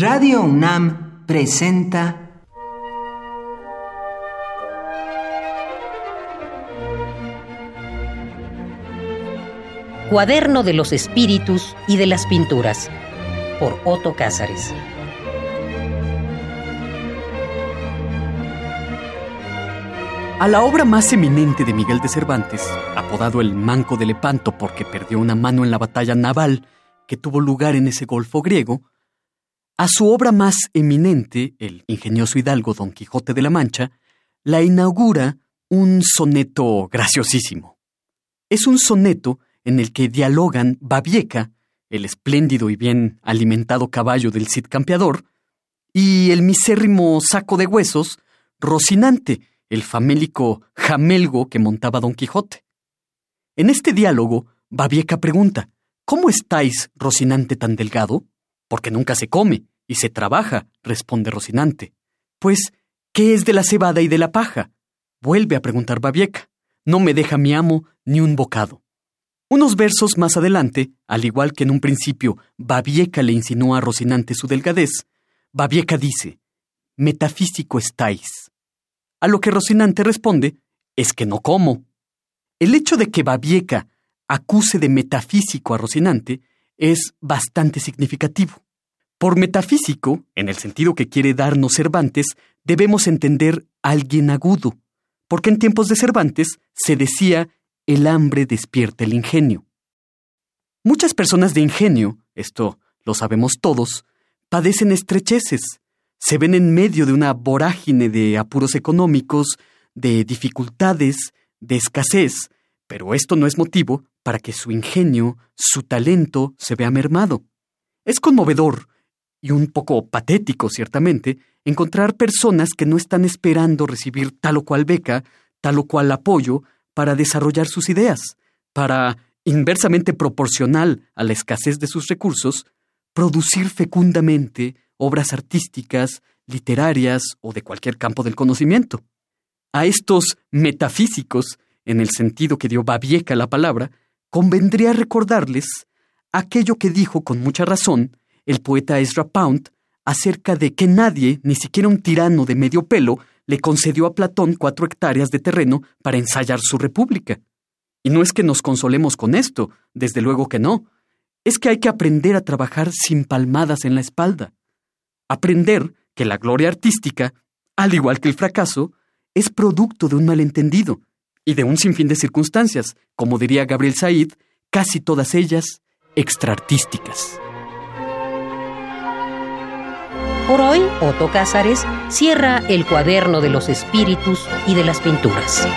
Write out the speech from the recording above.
Radio UNAM presenta Cuaderno de los Espíritus y de las Pinturas por Otto Cázares. A la obra más eminente de Miguel de Cervantes, apodado el Manco de Lepanto porque perdió una mano en la batalla naval que tuvo lugar en ese golfo griego, a su obra más eminente, el ingenioso hidalgo Don Quijote de la Mancha, la inaugura un soneto graciosísimo. Es un soneto en el que dialogan Babieca, el espléndido y bien alimentado caballo del Cid Campeador, y el misérrimo saco de huesos, Rocinante, el famélico jamelgo que montaba Don Quijote. En este diálogo, Babieca pregunta, ¿Cómo estáis, Rocinante, tan delgado? Porque nunca se come y se trabaja, responde Rocinante. Pues, ¿qué es de la cebada y de la paja? Vuelve a preguntar Babieca. No me deja mi amo ni un bocado. Unos versos más adelante, al igual que en un principio Babieca le insinuó a Rocinante su delgadez, Babieca dice, Metafísico estáis. A lo que Rocinante responde, es que no como. El hecho de que Babieca acuse de metafísico a Rocinante es bastante significativo. Por metafísico, en el sentido que quiere darnos Cervantes, debemos entender alguien agudo, porque en tiempos de Cervantes se decía el hambre despierta el ingenio. Muchas personas de ingenio, esto lo sabemos todos, padecen estrecheces, se ven en medio de una vorágine de apuros económicos, de dificultades, de escasez, pero esto no es motivo para que su ingenio, su talento se vea mermado. Es conmovedor y un poco patético, ciertamente, encontrar personas que no están esperando recibir tal o cual beca, tal o cual apoyo para desarrollar sus ideas, para, inversamente proporcional a la escasez de sus recursos, producir fecundamente obras artísticas, literarias o de cualquier campo del conocimiento. A estos metafísicos, en el sentido que dio Babieca la palabra, convendría recordarles aquello que dijo con mucha razón el poeta Ezra Pound acerca de que nadie, ni siquiera un tirano de medio pelo, le concedió a Platón cuatro hectáreas de terreno para ensayar su república. Y no es que nos consolemos con esto, desde luego que no, es que hay que aprender a trabajar sin palmadas en la espalda aprender que la gloria artística, al igual que el fracaso, es producto de un malentendido y de un sinfín de circunstancias, como diría Gabriel Said, casi todas ellas extraartísticas. Por hoy, Otto Cázares cierra el cuaderno de los espíritus y de las pinturas.